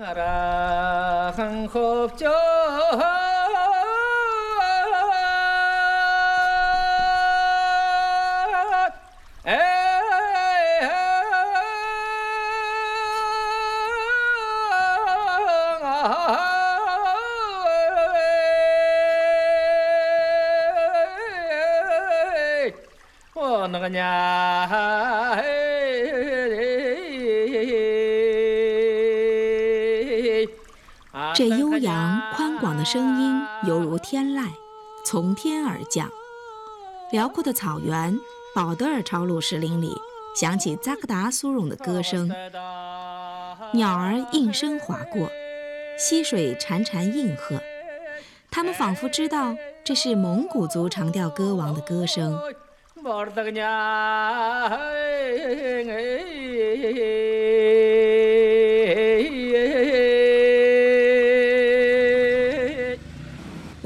아라한 법정 声音犹如天籁，从天而降。辽阔的草原，保德尔朝鲁石林里，响起扎克达苏荣的歌声。鸟儿应声划过，溪水潺潺应和。他们仿佛知道，这是蒙古族长调歌王的歌声。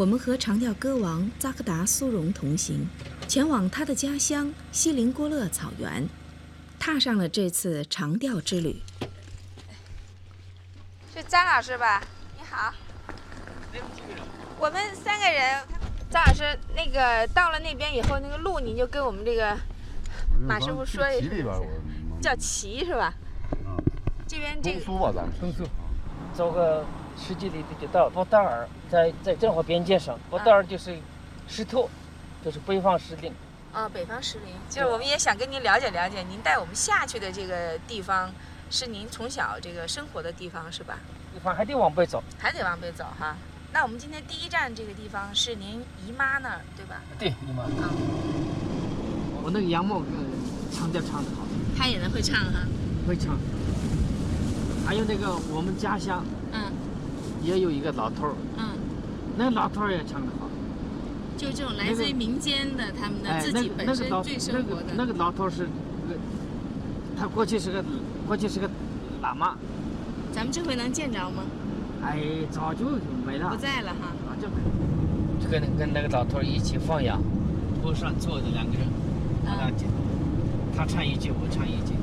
我们和长调歌王扎克达苏荣同行，前往他的家乡锡林郭勒草原，踏上了这次长调之旅。是张老师吧？你好。我们三个人。张老师，那个到了那边以后，那个路您就跟我们这个马师傅说一声。叫旗是吧？嗯。这边这个。松吧，咱们。走个十几里地就到博达尔，在在正好边界上。博达尔就是石头，就是北方石林。啊，北方石林，就是我们也想跟您了解了解，您带我们下去的这个地方，是您从小这个生活的地方是吧？地方还得往北走。还得往北走哈。那我们今天第一站这个地方是您姨妈那儿，对吧？对，姨妈。啊。我那个杨茂唱调唱的好。他也能会唱哈。会唱。还有那个我们家乡，嗯，也有一个老头儿，嗯，那老头儿也唱得好。就这种来自于民间的，他们的自己本身最生活的。那个老头儿是，他过去是个过去是个喇嘛。咱们这回能见着吗？哎，早就没了，不在了哈。早就没了。跟跟那个老头一起放羊，坡上坐着两个人，他他唱一句，我唱一句。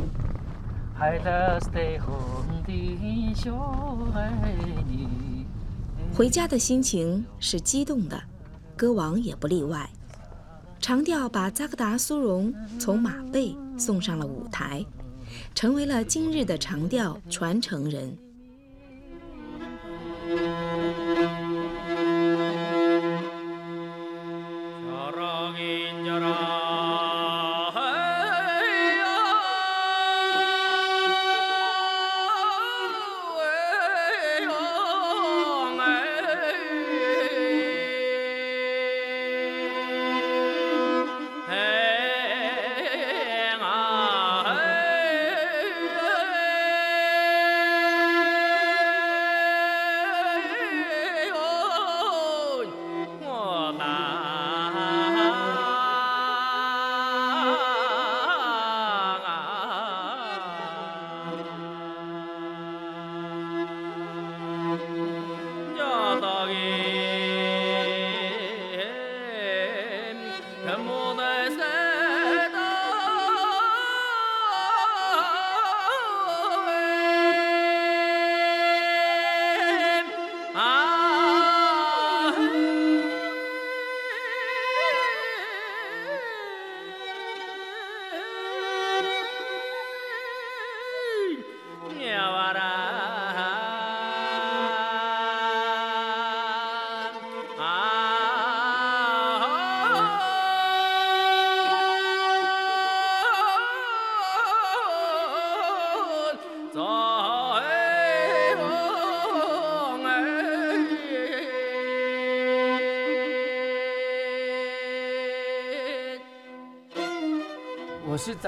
回家的心情是激动的，歌王也不例外。长调把扎克达苏荣从马背送上了舞台，成为了今日的长调传承人。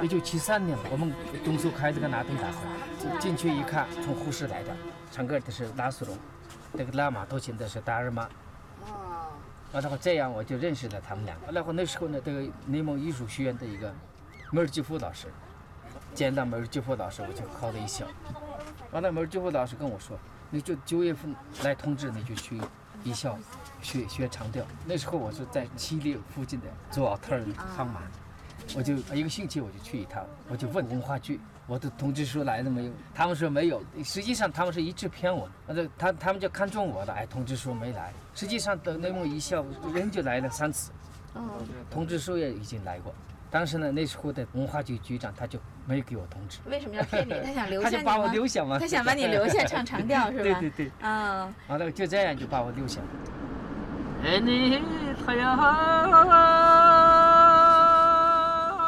一九七三年，我们东苏开这个拉登大会，进去一看，从呼市来的，唱歌的是拉苏荣，这个拉马头琴的是达尔玛。哦。完了后这样我就认识了他们两个。完了后那时候呢，这个内蒙艺术学院的一个梅尔吉夫老师，见到梅尔吉夫老师，我就靠了一笑。完了梅尔吉夫老师跟我说，你就九月份来通知，你就去艺校学学长调。那时候我是在七里附近的做奥特尔放马。我就一个星期我就去一趟，我就问文化局，我的通知书来了没有？他们说没有，实际上他们是一直骗我。那他他们就看中我了，哎，通知书没来。实际上等那么一笑，人就来了三次，通知书也已经来过。当时呢，那时候的文化局局长他就没有给我通知。为什么要骗你？他想留下你他就把我留下嘛。他想把你留下唱长调是吧？对对对。嗯。完了就这样就把我留下。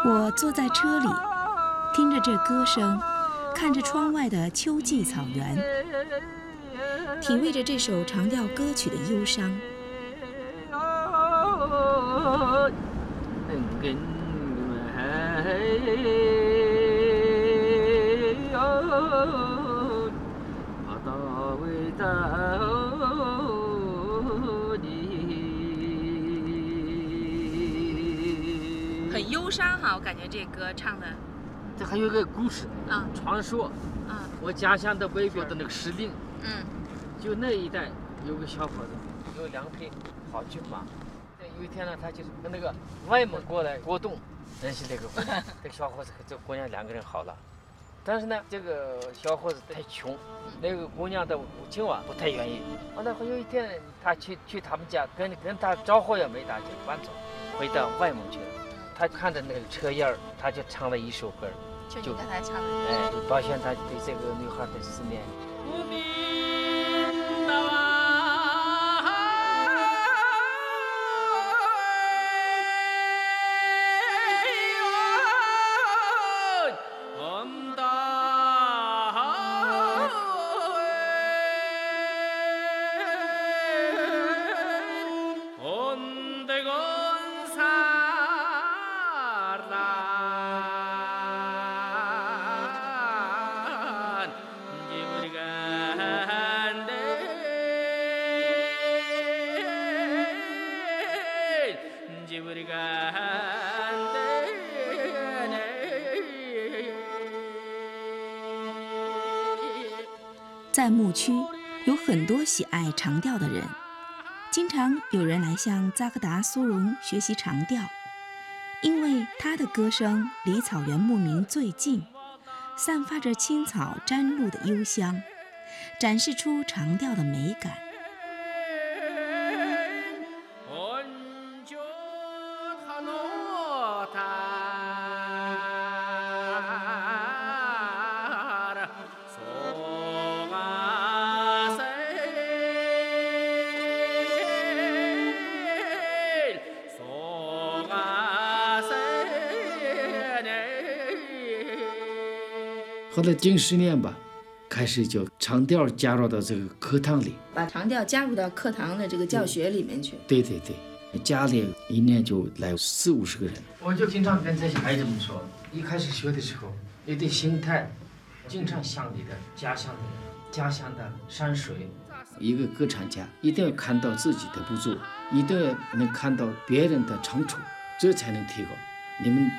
我坐在车里，听着这歌声，看着窗外的秋季草原，体味着这首长调歌曲的忧伤。忧伤哈，我感觉这歌唱的。这还有个故事啊，传说。啊。我家乡的北边的那个石林，嗯，就那一带有个小伙子，有两匹好骏马。有一天呢，他就是跟那个外蒙过来过冬，认识那个姑娘，这个小伙子和这个姑娘两个人好了。但是呢，这个小伙子太穷，那个姑娘的母亲啊不太愿意。完了后有一天，他去去他们家，跟跟他招呼也没打就搬走，回到外蒙去了。他看着那个车印儿，他就唱了一首歌，就刚才唱的，哎，表现他对这个女孩的思念。在牧区，有很多喜爱长调的人，经常有人来向扎克达苏荣学习长调，因为他的歌声离草原牧民最近，散发着青草沾露的幽香，展示出长调的美感。后来近十年吧，开始就长调加入到这个课堂里，把长调加入到课堂的这个教学里面去。对对对，家里一年就来四五十个人。我就经常跟这些孩子们说，一开始学的时候，你的心态经常想你的家乡的家乡的山水。一个歌唱家一定要看到自己的不足，一定要能看到别人的长处，这才能提高。你们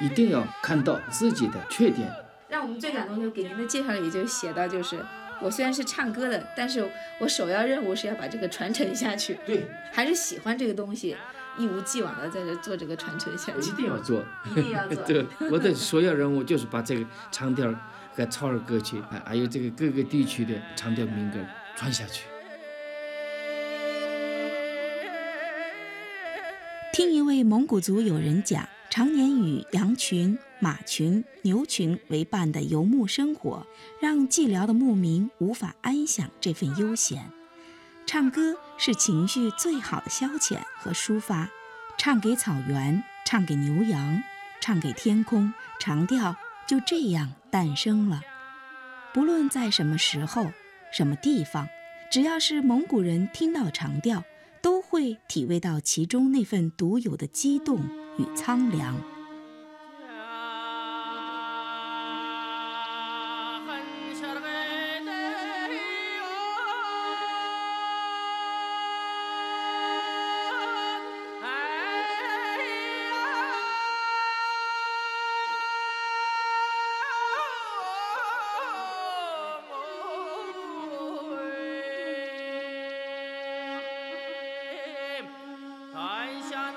一定要看到自己的缺点。让我们最感动，就给您的介绍里就写到，就是我虽然是唱歌的，但是我首要任务是要把这个传承下去。对，还是喜欢这个东西，一无既往的在这做这个传承下去。一定要做，一定要 做。对，我的首要任务就是把这个长调和超儿歌曲，还有这个各个地区的长调民歌传下去。听一位蒙古族友人讲，常年与羊群。马群、牛群为伴的游牧生活，让寂寥的牧民无法安享这份悠闲。唱歌是情绪最好的消遣和抒发，唱给草原，唱给牛羊，唱给天空，长调就这样诞生了。不论在什么时候、什么地方，只要是蒙古人听到长调，都会体味到其中那份独有的激动与苍凉。啊很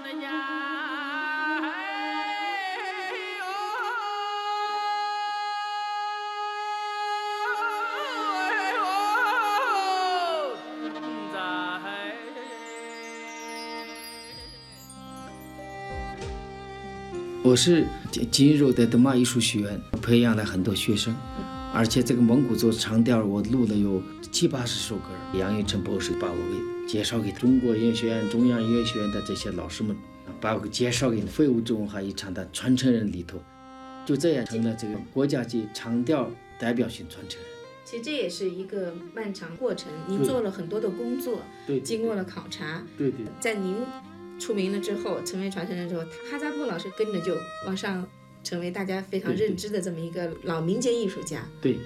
的呀我是进入的德玛艺术学院，培养了很多学生，而且这个蒙古族长调我录了有七八十首歌。杨玉成博士把我给介绍给中国音乐学院、中央音乐学院的这些老师们，把我给介绍给非物质文化遗产的传承人里头，就这样成了这个国家级长调代表性传承人。其实这也是一个漫长过程，您做了很多的工作，对，经过了考察，对对，在您出名了之后，成为传承人之后，哈扎布老师跟着就往上，成为大家非常认知的这么一个老民间艺术家。对。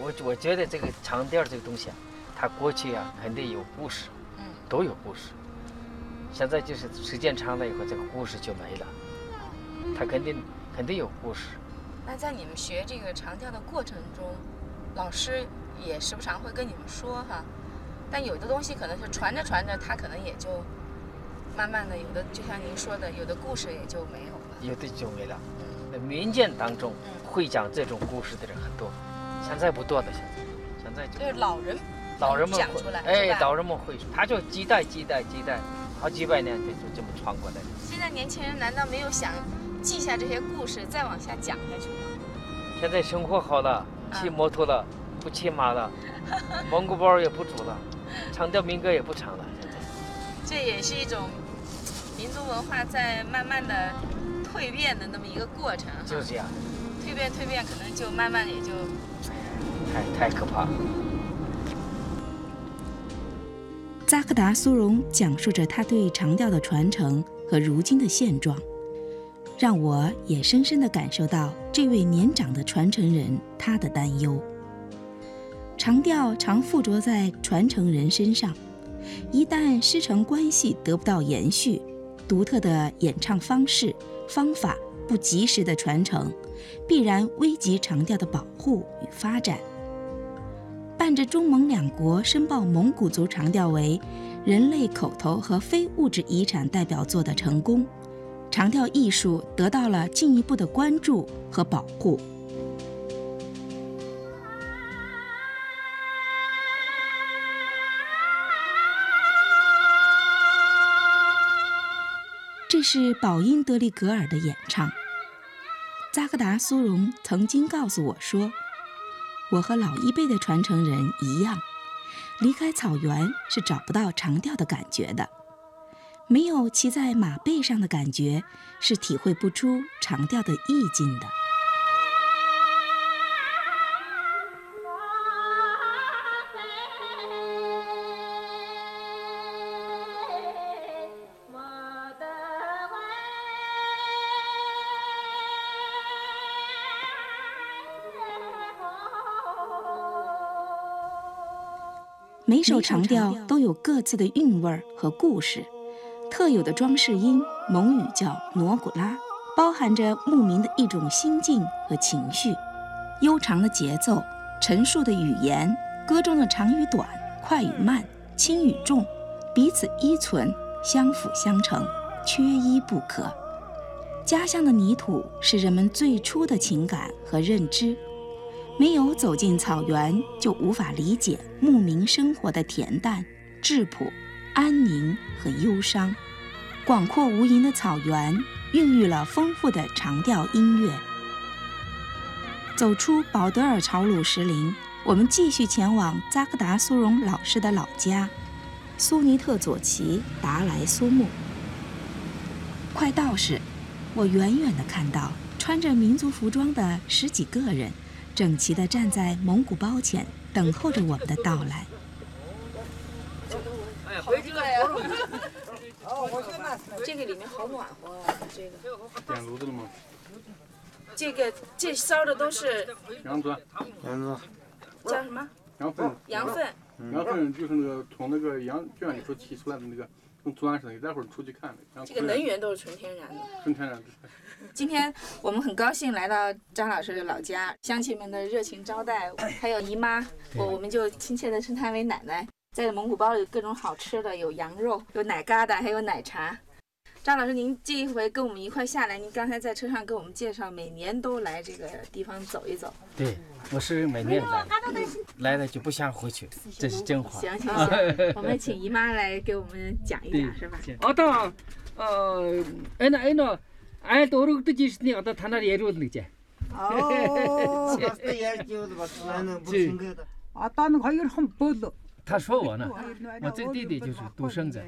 我我觉得这个长调这个东西啊，它过去啊肯定有故事，嗯，都有故事。现在就是时间长了以后，这个故事就没了，它肯定肯定有故事。那在你们学这个长调的过程中，老师也时不常会跟你们说哈，但有的东西可能是传着传着，它可能也就慢慢的，有的就像您说的，有的故事也就没有了，有的就没了。嗯，民间当中会讲这种故事的人很多，现在不多了。现在，现在就是老人，老人们讲出来，哎，老人们会说，他就几代几代几代，好几百年就就这么传过来。现在年轻人难道没有想？记下这些故事，再往下讲下去吗？现在生活好了，骑摩托了，不骑马了，蒙古包也不煮了，长调民歌也不长了。现在，这也是一种民族文化在慢慢的蜕变的那么一个过程。就是这样，蜕变蜕变，可能就慢慢也就太太可怕了。扎克达苏荣讲述着他对长调的传承和如今的现状。让我也深深的感受到这位年长的传承人他的担忧。长调常附着在传承人身上，一旦师承关系得不到延续，独特的演唱方式方法不及时的传承，必然危及长调的保护与发展。伴着中蒙两国申报蒙古族长调为人类口头和非物质遗产代表作的成功。长调艺术得到了进一步的关注和保护。是宝音德里格尔的演唱。扎克达苏荣曾经告诉我说：“我和老一辈的传承人一样，离开草原是找不到长调的感觉的。”没有骑在马背上的感觉，是体会不出长调的意境的。首长调都有各自的韵味和故事。特有的装饰音，蒙语叫诺古拉，包含着牧民的一种心境和情绪。悠长的节奏，陈述的语言，歌中的长与短、快与慢、轻与重，彼此依存，相辅相成，缺一不可。家乡的泥土是人们最初的情感和认知，没有走进草原，就无法理解牧民生活的恬淡、质朴。安宁和忧伤，广阔无垠的草原孕育了丰富的长调音乐。走出保德尔朝鲁石林，我们继续前往扎克达苏荣老师的老家——苏尼特左旗达莱苏木。快到时，我远远地看到穿着民族服装的十几个人，整齐地站在蒙古包前，等候着我们的到来。回这个呀！这个里面好暖和啊！这个点炉子了吗？这个这烧的都是羊砖，羊砖叫什么？羊粪。羊粪。羊粪就是那个从那个羊圈里头提出来的那个，跟钻似的。待会儿出去看。这个能源都是纯天然的。纯天然的。今天我们很高兴来到张老师的老家，乡亲们的热情招待，还有姨妈，我我们就亲切的称她为奶奶。在蒙古包里各种好吃的，有羊肉，有奶疙瘩，还有奶茶。张老师，您这一回跟我们一块下来，您刚才在车上给我们介绍，每年都来这个地方走一走。对，我是每年来，来了就不想回去，这是真话。行行 行，我们请姨妈来给我们讲一讲，是吧？哦，到，呃，哎那哎那，哎，到了这是十年，到他那里也住那，姐。哦，他也住了吧？是，那不应该的。啊，到那块有很破了。他说我呢，我这弟弟就是独生子，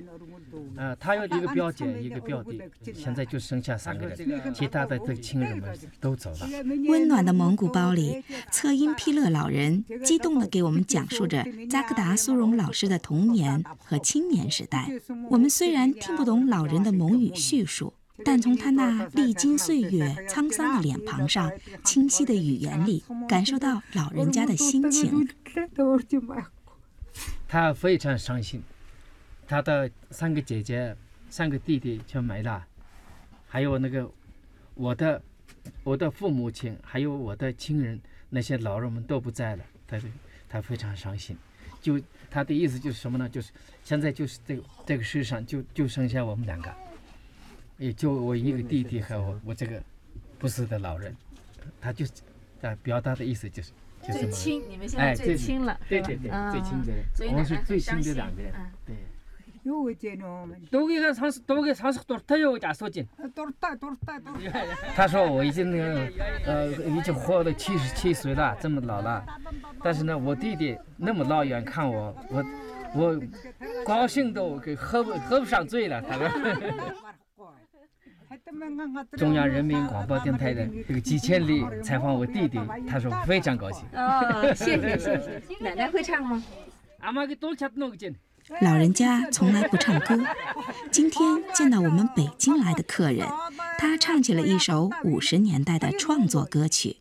啊，他有一个表姐，一个表弟，现在就剩下三个人，其他的这亲人们都走了。温暖的蒙古包里，策音毗勒老人激动地给我们讲述着扎克达苏荣老师的童年和青年时代。我们虽然听不懂老人的蒙语叙述，但从他那历经岁月、沧桑的脸庞上、清晰的语言里，感受到老人家的心情。他非常伤心，他的三个姐姐、三个弟弟全没了，还有那个我的我的父母亲，还有我的亲人，那些老人们都不在了，他就他非常伤心。就他的意思就是什么呢？就是现在就是这个这个世上就就剩下我们两个，也就我一个弟弟和我我这个不死的老人，他就他表达的意思就是。最亲，你们现在最亲了，对对对，最亲的人，我们是最亲的两个人。对，因为我见着，都给他唱，都给他唱，都他要讲说，他说我已经呃，已经活了七十七岁了，这么老了。但是呢，我弟弟那么老远看我，我我高兴都，给喝不喝不上醉了，他说。中央人民广播电台的这个几千里采访我弟弟他说非常高兴哦谢谢谢谢。奶奶会唱吗？老人家从来不唱歌。今天见到我们北京来的客人他唱起了一首五十年代的创作歌曲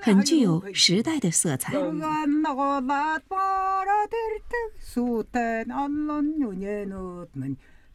很具有时代的色彩。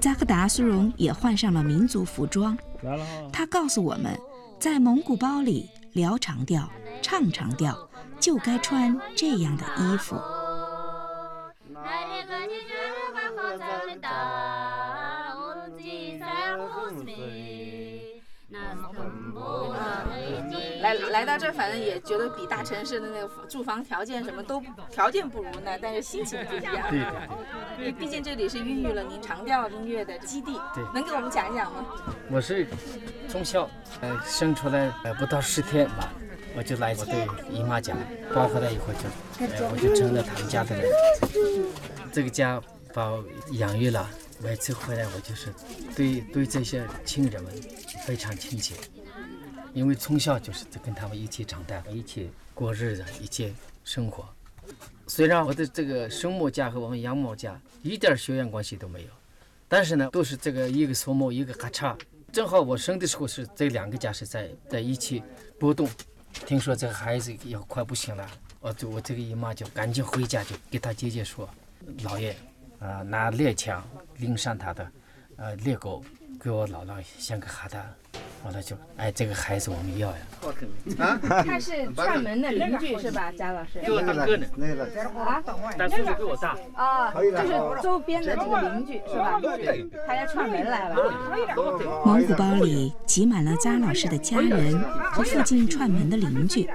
扎克达苏荣也换上了民族服装。他告诉我们，在蒙古包里聊长调、唱长调，就该穿这样的衣服。来来到这儿，反正也觉得比大城市的那个住房条件什么都条件不如呢，但是心情不一样。对因为毕竟这里是孕育了您长调音乐的基地对，能给我们讲一讲吗？我是从小呃生出来呃不到十天吧，我就来我的姨妈家，包回来以后就呃我就成了他们家的人。这个家把我养育了，每次回来我就是对对这些亲人们非常亲切，因为从小就是跟他们一起长大，一起过日子，一起生活。虽然我的这个生母家和我们养母家一点血缘关系都没有，但是呢，都是这个一个苏木，一个哈嚓。正好我生的时候是这两个家是在在一起波动。听说这个孩子要快不行了，我就我这个姨妈就赶紧回家，就给他姐姐说，老爷，啊、拿猎枪领上他的，呃，猎狗给我姥姥献个哈达。完了就，哎，这个孩子我们要呀。他是串门的邻居是吧，贾老师？就他哥呢，那个啊，但叔叔比我大。啊，就是周边的这个邻居是吧？他家串门来了。蒙古包里挤满了扎老师的家人和附近串门的邻居，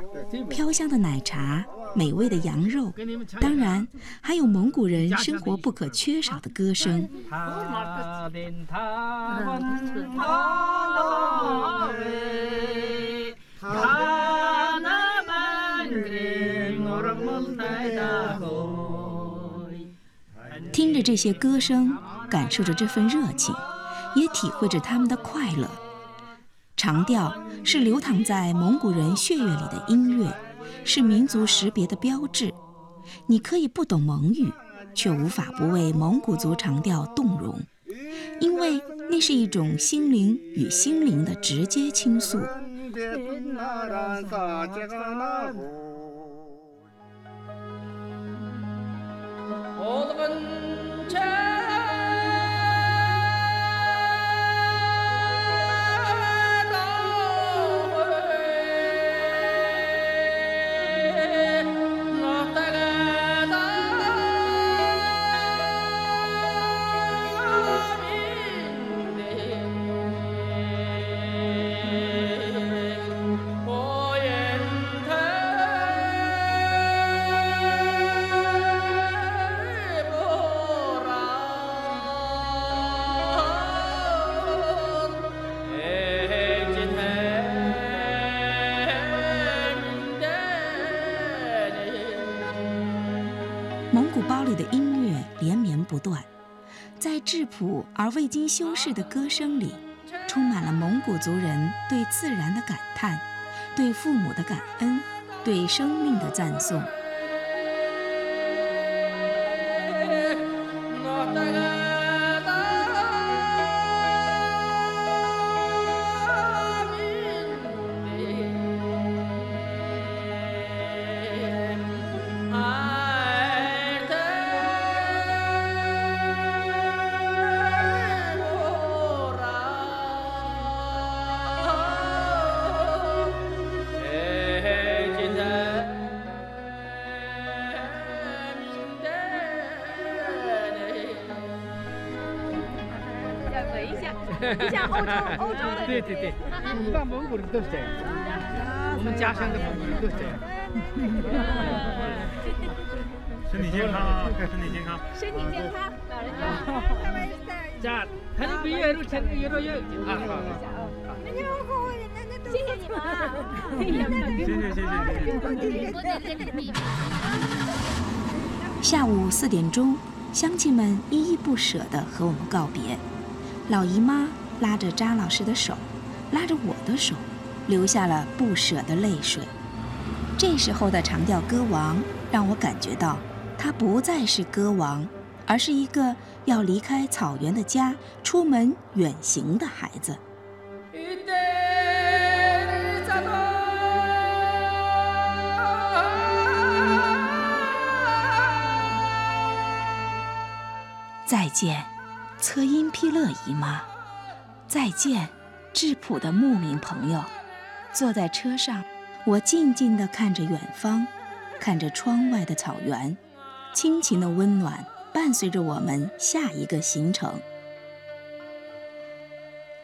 飘香的奶茶、美味的羊肉。当然还有蒙古人生活不可缺少的歌声。听着这些歌声感受着这份热情也体会着他们的快乐。长调是流淌在蒙古人血液里的音乐。是民族识别的标志。你可以不懂蒙语却无法不为蒙古族长调动容。因为那是一种心灵与心灵的直接倾诉。而未经修饰的歌声里，充满了蒙古族人对自然的感叹，对父母的感恩，对生命的赞颂。对对对，内蒙古的都是这样，我们家乡的蒙古人都这样。身体健康啊，身体健康。身体健康，老人家，太美了。咱腾毕业了，成幼儿园。啊好。谢谢，谢谢谢谢谢谢。下午四点钟，乡亲们依依不舍地和我们告别。老姨妈拉着扎老师的手，拉着我的手，流下了不舍的泪水。这时候的长调歌王让我感觉到，他不再是歌王，而是一个要离开草原的家，出门远行的孩子。再见，策音毗勒姨妈。再见，质朴的牧民朋友。坐在车上，我静静地看着远方，看着窗外的草原，亲情的温暖伴随着我们下一个行程。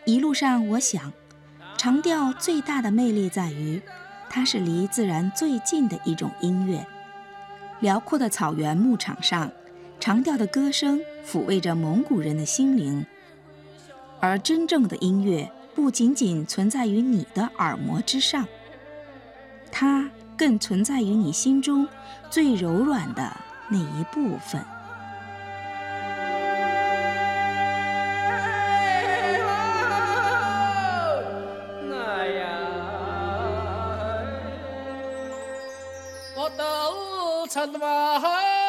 一路上，我想，长调最大的魅力在于，它是离自然最近的一种音乐。辽阔的草原牧场上，长调的歌声抚慰着蒙古人的心灵。而真正的音乐不仅仅存在于你的耳膜之上，它更存在于你心中最柔软的那一部分。我都成吧。